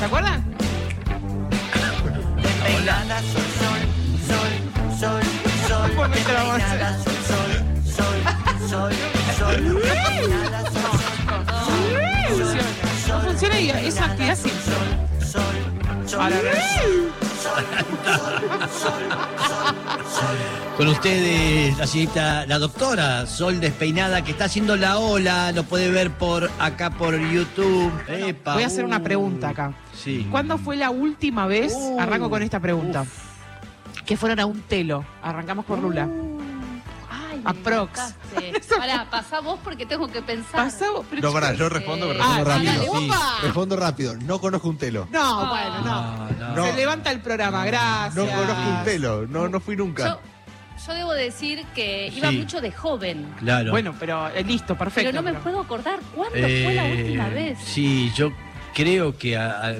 ¿Se acuerdan? Despeinada, sol, sol, sol, sol, sol. Hacer. Despeinada, sol, sol, sol, sol, sol. Despeinada, sol, No funciona. Y es una actividad simple. sol, sol. Ahora, Con ustedes, la señorita, la doctora Sol Despeinada, que está haciendo la ola, lo puede ver por acá por YouTube. Epa, Voy a hacer una uh. pregunta acá. Sí. ¿Cuándo fue la última vez? Uh, Arranco con esta pregunta. Que fueron a un telo. Arrancamos por Lula. Me Aprox. Pará, pasá vos porque tengo que pensar. Pasado, pero No, pará, yo respondo, pero Ah, respondo dale, rápido. ¡opa! Respondo rápido. No conozco un telo. No, bueno, no. No, no. No. Se levanta el programa, gracias. No conozco un telo. No, no fui nunca. Yo, yo debo decir que iba Sí. mucho de joven. Claro. Bueno, pero eh, listo, perfecto. Pero no me pero- puedo acordar cuándo fue la Eh, última vez. Sí, yo creo que a- a-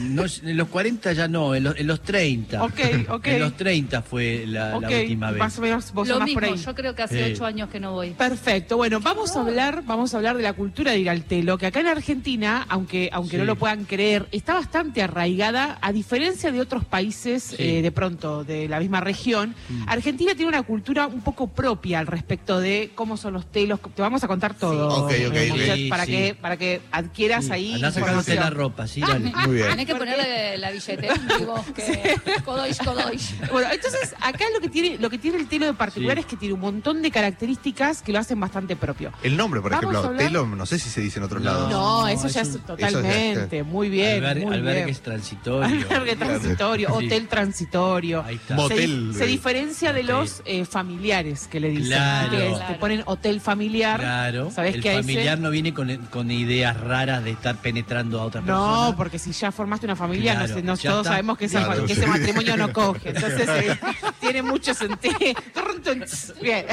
no, en los 40 ya no, en los, en los 30. Ok, ok. En los 30 fue la, última vez. Más o menos vos Lo andás mismo, por ahí. yo creo que hace Sí. ocho años que no voy. Perfecto. Bueno, vamos a hablar, vamos a hablar de la cultura de ir al telo, que acá en Argentina, aunque, aunque Sí. no lo puedan creer, está bastante arraigada, a diferencia de otros países, Sí. eh, de pronto, de la misma región. Mm. Argentina tiene una cultura un poco propia al respecto de cómo son los telos. Te vamos a contar todo. Ok, ok, eh. Moisés, para Sí. que para que adquieras Sí, ahí Andá sacándote información. la ropa, sí, dale. Muy bien. Tenés que ponerle la billetera, digo, que codois, codois. Bueno, entonces acá lo que tiene lo que tiene el telo de particular Sí. es que tiene un montón de características que lo hacen bastante propio. El nombre, por Vamos ejemplo, telo, no sé si se dice en otros No. lados. No, No, eso ya es es un- totalmente, muy bien, Albergue- muy bien. transitorios. Albergue transitorio, Sí. hotel transitorio. Ahí está. Se, eh. diferencia de Sí. los eh, familiares que le dicen. Claro. que es- te ponen hotel familiar. Claro. ¿Sabés el familiar no viene con, con ideas raras de estar penetrando a otra persona. No, porque si ya formaste una familia, no Claro, no- todos está. sabemos que, ese- Claro, que sí. ese matrimonio no coge. Entonces eh, tiene mucho sentido. Bien.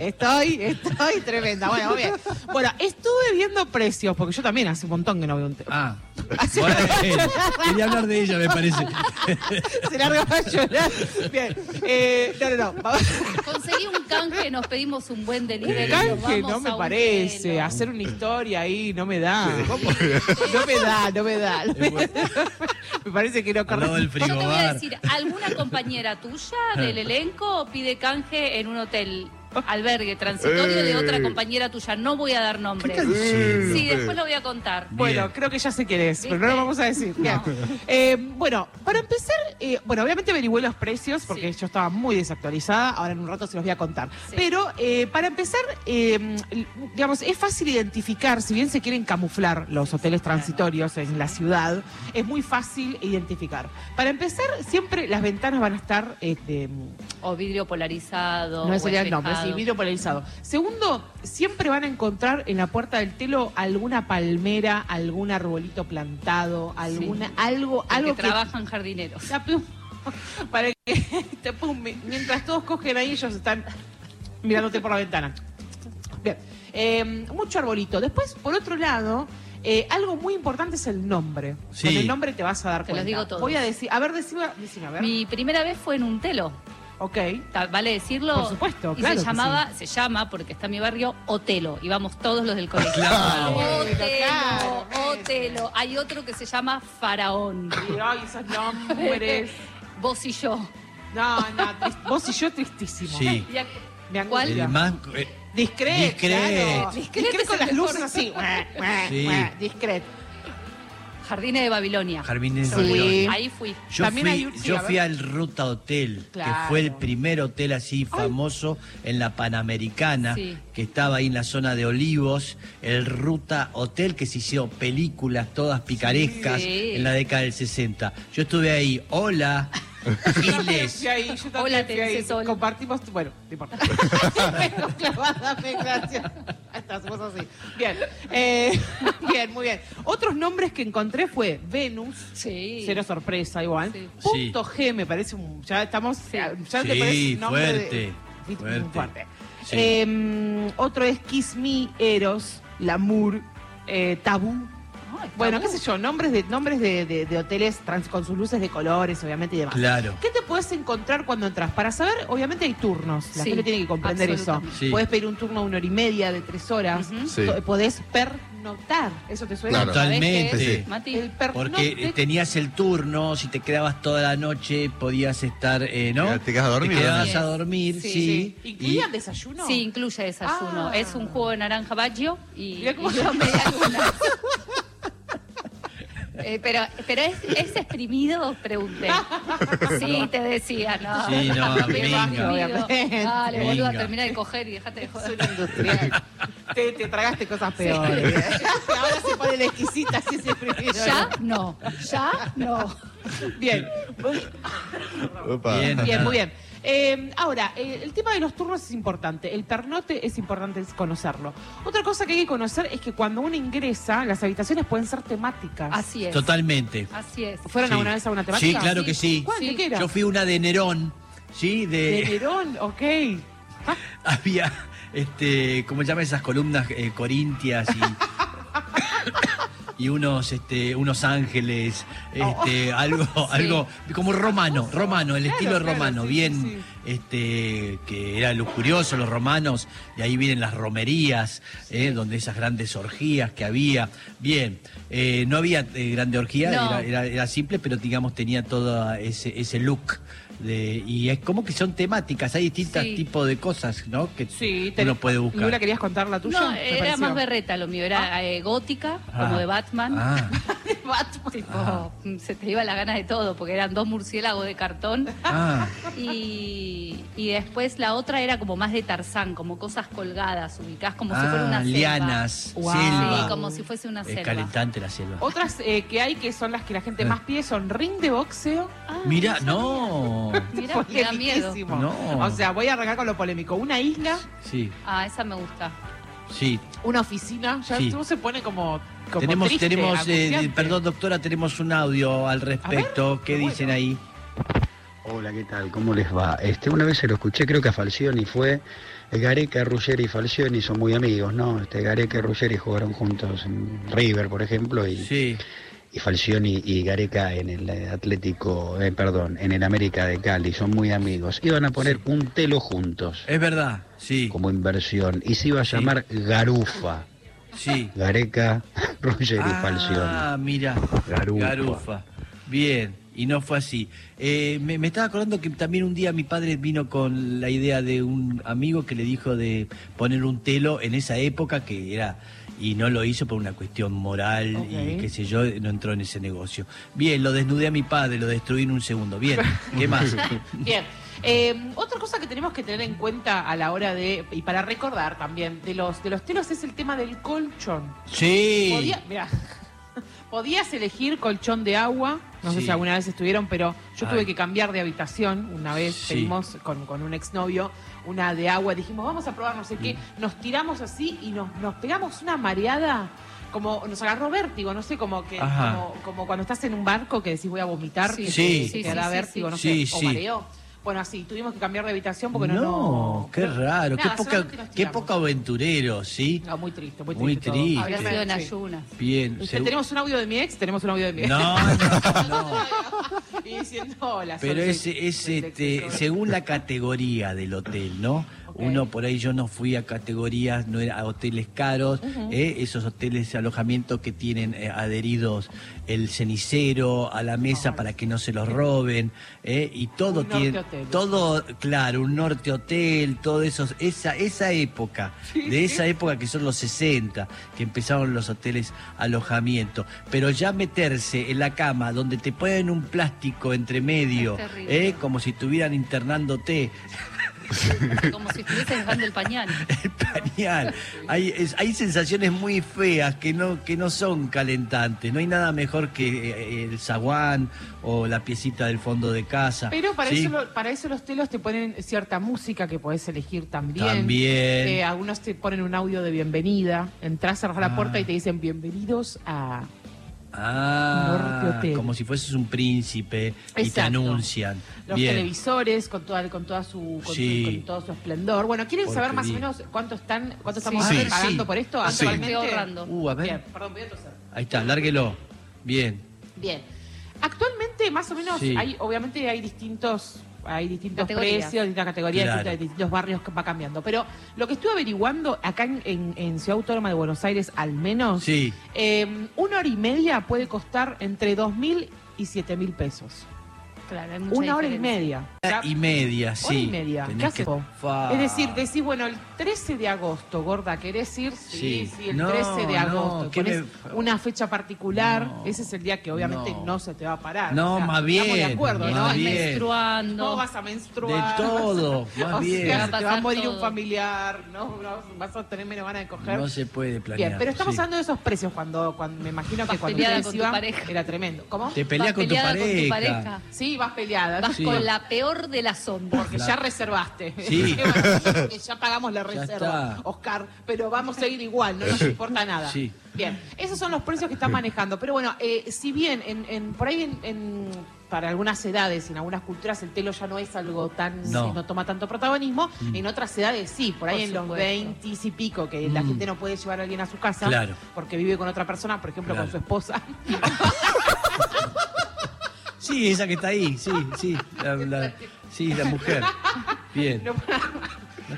Estoy, estoy tremenda. Bueno, bien. Bueno, estuve viendo precios, porque yo también hace un montón que no veo un tema. Ah. Bueno, quería hablar de ella, me parece. Se larga a llorar. Bien. Eh, no, no, no. Conseguí un canje, nos pedimos un buen delivery. Canje, no me parece. Hacer una historia ahí no me da. No me da, no me da. Me parece que no corre. Yo te voy a decir, ¿alguna compañera tuya del elenco pide canje en un hotel albergue transitorio de otra compañera tuya? No voy a dar nombres. diciendo? Sí, después lo voy a contar. Bueno, creo que ya sé quién es, pero no lo vamos a decir. Eh, bueno, para empezar, eh, bueno, obviamente averigüé los precios porque Sí. yo estaba muy desactualizada, ahora en un rato se los voy a contar. Sí. Pero eh, para empezar, eh, digamos, es fácil identificar, si bien se quieren camuflar los hoteles transitorios en la ciudad, es muy fácil identificar. Para empezar, siempre las ventanas van a estar... eh, de, O vidrio polarizado. no sería el nombre, sí, vidrio polarizado. Segundo, siempre van a encontrar en la puerta del telo alguna palmera, algún arbolito plantado, alguna, algo, Porque algo que trabajan jardineros. para que te pum, mi- mientras todos cogen ahí, ellos están mirándote por la ventana. Bien, eh, mucho arbolito. Después, por otro lado, eh, algo muy importante es el nombre. Sí. Con el nombre te vas a dar Te los cuenta. digo todos. Voy a decir, a ver, decime, decime, a ver. Mi primera vez fue en un telo. Ok. ¿Vale decirlo? Por supuesto, y claro que se llamaba, se llama, porque está en mi barrio, Otelo. Íbamos todos los del colegio. Claro. Otelo, Claro. Otelo. Hay otro que se llama Faraón. Y, ay, esos nombres. Vos y yo. No, no, vos y yo tristísimo. Sí. Y ac- Me ¿Cuál? angustia. El más. eh, Discret, Discret. claro. Discret Discret es con el las mejor. luces así. Sí. Discret. Jardines de Babilonia. Jardines de Sí. Babilonia. Ahí fui. Yo También fui, hay un- sí, yo fui al Ruta Hotel, Claro. que fue el primer hotel así famoso en la Panamericana, Sí. que estaba ahí en la zona de Olivos, el Ruta Hotel, que se hizo películas todas picarescas Sí. en la década del 60. Yo estuve ahí, hola, Giles. Ahí, yo Hola, te. Compartimos, tu- bueno, no importa. Vengo clavada, me gracias. Está, hacemos así. Bien, eh, bien, muy bien. Otros nombres que encontré fue Venus, Sí. cero sorpresa igual. Sí. Punto G me parece un, ya estamos, ya te Sí, parece un nombre de- fuerte, muy fuerte. fuerte. Sí. Eh, otro es Kiss Me, Eros, Lamour, eh, Tabú. Bueno, qué sé yo, nombres de nombres de, de- de hoteles trans, con sus luces de colores, obviamente, y demás. Claro. ¿Qué te puedes encontrar cuando entras? Para saber, obviamente hay turnos. La Sí, gente tiene que comprender eso. Sí. Puedes pedir un turno de una hora y media, de tres horas. Ujú. Sí. Podés pernoctar. ¿Eso te suena? Claro. ¿Sabés qué Totalmente. Mati? El. Porque tenías el turno, si te quedabas toda la noche podías estar, eh, ¿no? Te quedas a dormir, Te quedabas a dormir, sí. Sí, Sí. ¿Incluían Y- desayuno? Sí, incluye desayuno. Ah. Es un jugo de naranja baggio y, y dos media luna. Eh, pero pero es, ¿es exprimido? Pregunté. Sí, te decía, no. Sí, no, minga. exprimido. Dale, boludo, Minga. termina de coger y déjate de Es joder. industrial. te, te tragaste cosas peores. Ahora se pone la exquisita así ese primero. Ya no, ya no. Bien. Opa. Bien. Bien, muy bien. Eh, ahora, eh, el tema de los turnos es importante. El pernote es importante conocerlo. Otra cosa que hay que conocer es que cuando uno ingresa, las habitaciones pueden ser temáticas. Así es. Totalmente. Así es. ¿Fueron Sí. alguna vez a una temática? Sí, claro Sí. que sí. ¿Cuál? ¿De Sí. qué era? Yo fui una de Nerón, ¿sí? De De, Nerón, ok. Ah, había, este, ¿cómo se llama esas columnas eh, corintias y, y unos, este, unos ángeles, este, algo, algo como romano, romano, el Claro, estilo claro, romano, sí, bien, sí, este, que era lujurioso los romanos, y ahí vienen las romerías, eh, donde esas grandes orgías que había, bien, eh, no había eh, grande orgía, No. era, era- era simple, pero digamos tenía todo ese, ese look. De, y es como que son temáticas, hay distintos Sí. tipos de cosas, ¿no? Que Sí, te- uno puede buscar. ¿querías contar la tuya? No, era pareció. más berreta lo mío, era eh, gótica, Ah. como de Batman. Ah, Batman. Tipo, Ah. se te iba la gana de todo, porque eran dos murciélagos de cartón. ah, Y, y después la otra era como más de Tarzán, como cosas colgadas, ubicadas como si fuera una ah, selva. lianas, Wow. selva. Sí, como si fuese una es selva. calentante la selva. Otras eh, que hay que son las que la gente más pide son ring de boxeo. Ah, Mira, no. Mira, me da miedo. No. O sea, voy a arrancar con lo polémico. Una isla, Sí, Ah, esa me gusta. Sí. una oficina, ya Sí. se pone como, como tenemos, triste, tenemos, eh, perdón doctora, tenemos un audio al respecto. ¿Qué qué dicen bueno. ahí? Hola, ¿qué tal? ¿Cómo les va? Este, una vez se lo escuché, creo que a Falcioni fue. Gareca, Ruggeri y Falcioni son muy amigos, ¿no? Este, Gareca y Ruggeri jugaron juntos en River, por ejemplo, y, Sí, y Falcioni y Gareca en el Atlético, eh, perdón, en el América de Cali, son muy amigos. Iban a poner un telo juntos, es verdad, sí, como inversión, y se iba a Sí. llamar Garufa. sí. Gareca, Ruggeri y Falcioni. Ah, mira, Garufa. Garufa. Bien, y no fue así. Eh, me, me estaba acordando que también un día mi padre vino con la idea de un amigo que le dijo de poner un telo en esa época que era y no lo hizo por una cuestión moral y qué sé yo, no entró en ese negocio. Bien, lo desnudé a mi padre, lo destruí en un segundo. Bien, ¿qué más? Bien. Eh, otra cosa que tenemos que tener en cuenta a la hora de, y para recordar también, de los, de los telos es el tema del colchón. Sí. Podía- mirá, podías elegir colchón de agua, no sé si alguna vez estuvieron, pero yo tuve que cambiar de habitación una vez, Sí. pedimos con, con un exnovio una de agua, dijimos vamos a probar no sé qué, Mm. nos tiramos así y nos, nos pegamos una mareada. Como nos agarró vértigo, no sé, como que como, como cuando estás en un barco que decís voy a vomitar, Sí, que sí, te- sí, te da sí, vértigo, sí, no sé, o mareo. Bueno, así, tuvimos que cambiar de habitación porque no... no, no qué pero- raro, nada, qué poca, qué poco aventurero, ¿sí? No, muy triste, muy Muy triste. todo. triste. Habría sido en ayunas. Bien. Usted, tenemos un audio de mi ex, tenemos un audio de mi ex. No, no, no. y diciendo hola. Pero es, es este, según la categoría del hotel, ¿no? Uno por ahí yo no fui a categorías, no era a hoteles caros, ¿eh? esos hoteles de alojamiento que tienen eh, adheridos el cenicero a la mesa para que no se los roben, ¿eh? y todo tiene, hotel. todo, claro, un norte hotel, todo eso, esa, esa época, de esa época que son los 60, que empezaron los hoteles alojamiento, pero ya meterse en la cama donde te ponen un plástico entre medio, como si estuvieran internándote Como si estuviese dejando el pañal. el pañal. Hay, es- hay sensaciones muy feas que no, que no son calentantes. No hay nada mejor que eh, el zaguán o la piecita del fondo de casa. Pero para, ¿sí? eso, para eso los telos te ponen cierta música que podés elegir también. También. Eh, algunos te ponen un audio de bienvenida. Entrás, cerrás Ah. la puerta y te dicen bienvenidos a... Ah, Hotel. como si fueses un príncipe y te anuncian. Los Bien. televisores con toda, con toda su con, Sí. con todo su esplendor. Bueno, ¿quieren saber más o menos cuánto están cuánto Sí. estamos Sí. pagando Sí. por esto actualmente? Ahorrando. Uh, a ver. Bien, perdón, voy a toser. Ahí está, lárguelo. Bien. Bien. Actualmente, más o menos, Sí. hay, obviamente hay distintos, hay distintos Categorías. precios, distintas categorías, Claro. distintos, distintos barrios que va cambiando. Pero lo que estuve averiguando acá en, en- en Ciudad Autónoma de Buenos Aires, al menos, Sí. eh, una hora y media puede costar entre dos mil y siete mil pesos. Claro, hay mucha Una hora y media. O sea, y media, sí. Hora y media. ¿Qué que-. Es decir, decís, bueno, el 13 de agosto, gorda, ¿querés ir? Sí, Sí. sí, el No, 13 de no, agosto. ¿qué Ponés me- una fecha particular, No, ese es el día que obviamente no, no. se te va a parar. No, más estamos bien, de acuerdo, más ¿no? Bien. menstruando. No vas a menstruar. De todo, más o bien. Sea, Va te va a morir un familiar, ¿no? No, Vas a tener menos ganas de coger. No se puede planear. Bien, pero estamos sí. hablando de esos precios cuando, cuando me imagino que Vas cuando peleada ustedes con tu pareja. era tremendo. ¿Cómo? Te peleas Vas con tu peleada con tu pareja. pareja. Sí, vas peleada. Vas Sí. con la peor de las ondas. Porque ya reservaste. Sí. Ya pagamos la reserva. Oscar. Pero vamos a ir igual, no nos importa nada. Sí. Bien, esos son los precios que están manejando. Pero bueno, eh, si bien en, en- por ahí en, en- para algunas edades y en algunas culturas el telo ya no es algo tan, No. no, toma tanto protagonismo, en otras edades sí, por ahí Por en los supuesto. 20 y pico, que la Mm. gente no puede llevar a alguien a su casa Claro. porque vive con otra persona, por ejemplo Claro. con su esposa. Sí, esa que está ahí, sí, sí. La, la- sí, la mujer. Bien. No,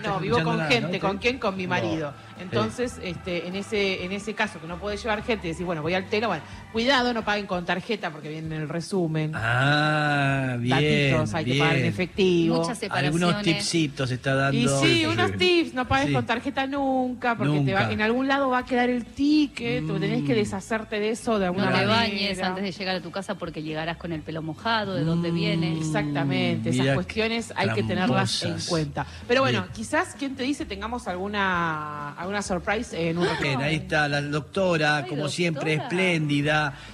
no, vivo con nada, gente, ¿no? ¿con quién? Con mi marido. Entonces, este, en ese, en ese caso que no puede llevar gente y decir, bueno, voy al telo, bueno, cuidado, no paguen con tarjeta porque viene en el resumen. Ah, bien. Datitos, hay que pagar en efectivo. Muchas separaciones. Algunos tipsitos está dando. Y sí, unos tips, no pagues Sí. con tarjeta nunca, porque te va, Nunca. en algún lado va a quedar el ticket, tú tenés que Mm. deshacerte de eso de No alguna te manera. bañes antes de llegar a tu casa porque llegarás con el pelo mojado, de dónde vienes. Exactamente, Mm, esas cuestiones hay que tenerlas en cuenta. Pero bueno, Bien. quizás, ¿quién te dice? Tengamos alguna, alguna surprise en un. Bien, ahí está la doctora, como siempre, doctora. espléndida.